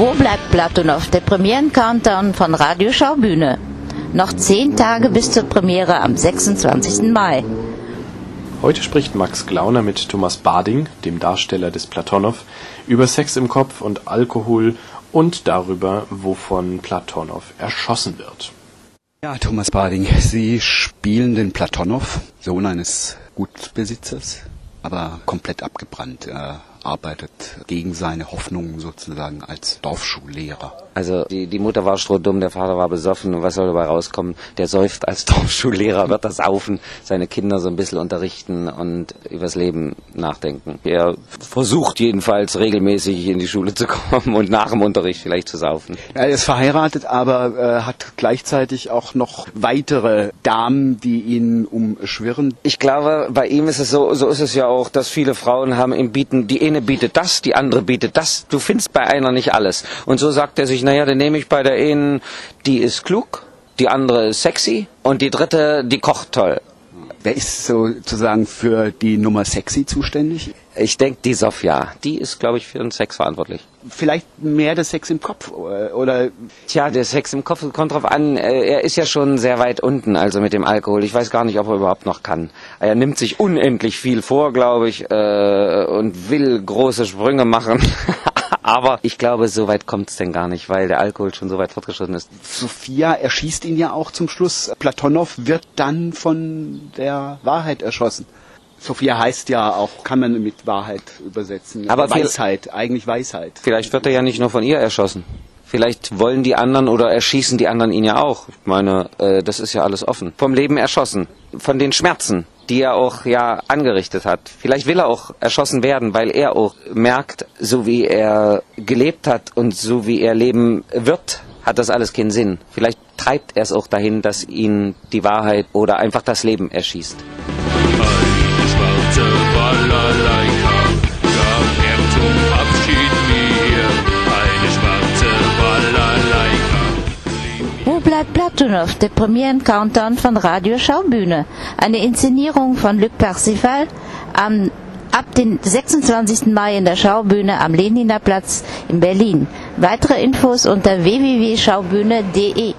Wo bleibt Platonow? Der Premieren-Countdown von Radio Schaubühne. Noch zehn Tage bis zur Premiere am 26. Mai. Heute spricht Max Glauner mit Thomas Bading, dem Darsteller des Platonow, über Sex im Kopf und Alkohol und darüber, wovon Platonow erschossen wird. Ja, Thomas Bading, Sie spielen den Platonow, Sohn eines Gutsbesitzers, aber komplett abgebrannt. Arbeitet gegen seine Hoffnungen sozusagen als Dorfschullehrer. Also die, die Mutter war strohdumm, der Vater war besoffen und was soll dabei rauskommen? Der säuft als Dorfschullehrer, wird das saufen, seine Kinder so ein bisschen unterrichten und übers Leben nachdenken. Er versucht jedenfalls regelmäßig in die Schule zu kommen und nach dem Unterricht vielleicht zu saufen. Er ist verheiratet, aber äh, hat gleichzeitig auch noch weitere Damen, die ihn umschwirren. Ich glaube, bei ihm ist es so, so ist es ja auch, dass viele Frauen haben ihm bieten, die eine bietet das, die andere bietet das. Du findest bei einer nicht alles. Und so sagt er sich, naja, dann nehme ich bei der einen, die ist klug, die andere ist sexy und die dritte, die kocht toll. Wer ist sozusagen für die Nummer sexy zuständig? Ich denke, die Sophia, die ist, glaube ich, für den Sex verantwortlich. Vielleicht mehr der Sex im Kopf oder? Tja, der Sex im Kopf kommt drauf an. Äh, er ist ja schon sehr weit unten, also mit dem Alkohol. Ich weiß gar nicht, ob er überhaupt noch kann. Er nimmt sich unendlich viel vor, glaube ich, äh, und will große Sprünge machen. Aber ich glaube, so weit kommt es denn gar nicht, weil der Alkohol schon so weit fortgeschritten ist. Sophia erschießt ihn ja auch zum Schluss. Platonow wird dann von der Wahrheit erschossen. Sophia heißt ja auch, kann man mit Wahrheit übersetzen. Aber Weisheit, eigentlich Weisheit. Vielleicht wird er ja nicht nur von ihr erschossen. Vielleicht wollen die anderen oder erschießen die anderen ihn ja auch. Ich meine, äh, das ist ja alles offen. Vom Leben erschossen. Von den Schmerzen, die er auch ja angerichtet hat. Vielleicht will er auch erschossen werden, weil er auch merkt, so wie er gelebt hat und so wie er leben wird, hat das alles keinen Sinn. Vielleicht treibt er es auch dahin, dass ihn die Wahrheit oder einfach das Leben erschießt. Bleibt Platonow? Der Premieren-Countdown von Radio Schaubühne. Eine Inszenierung von Luc Percival am ab den 26. Mai in der Schaubühne am Leninaplatz in Berlin. Weitere Infos unter www.schaubühne.de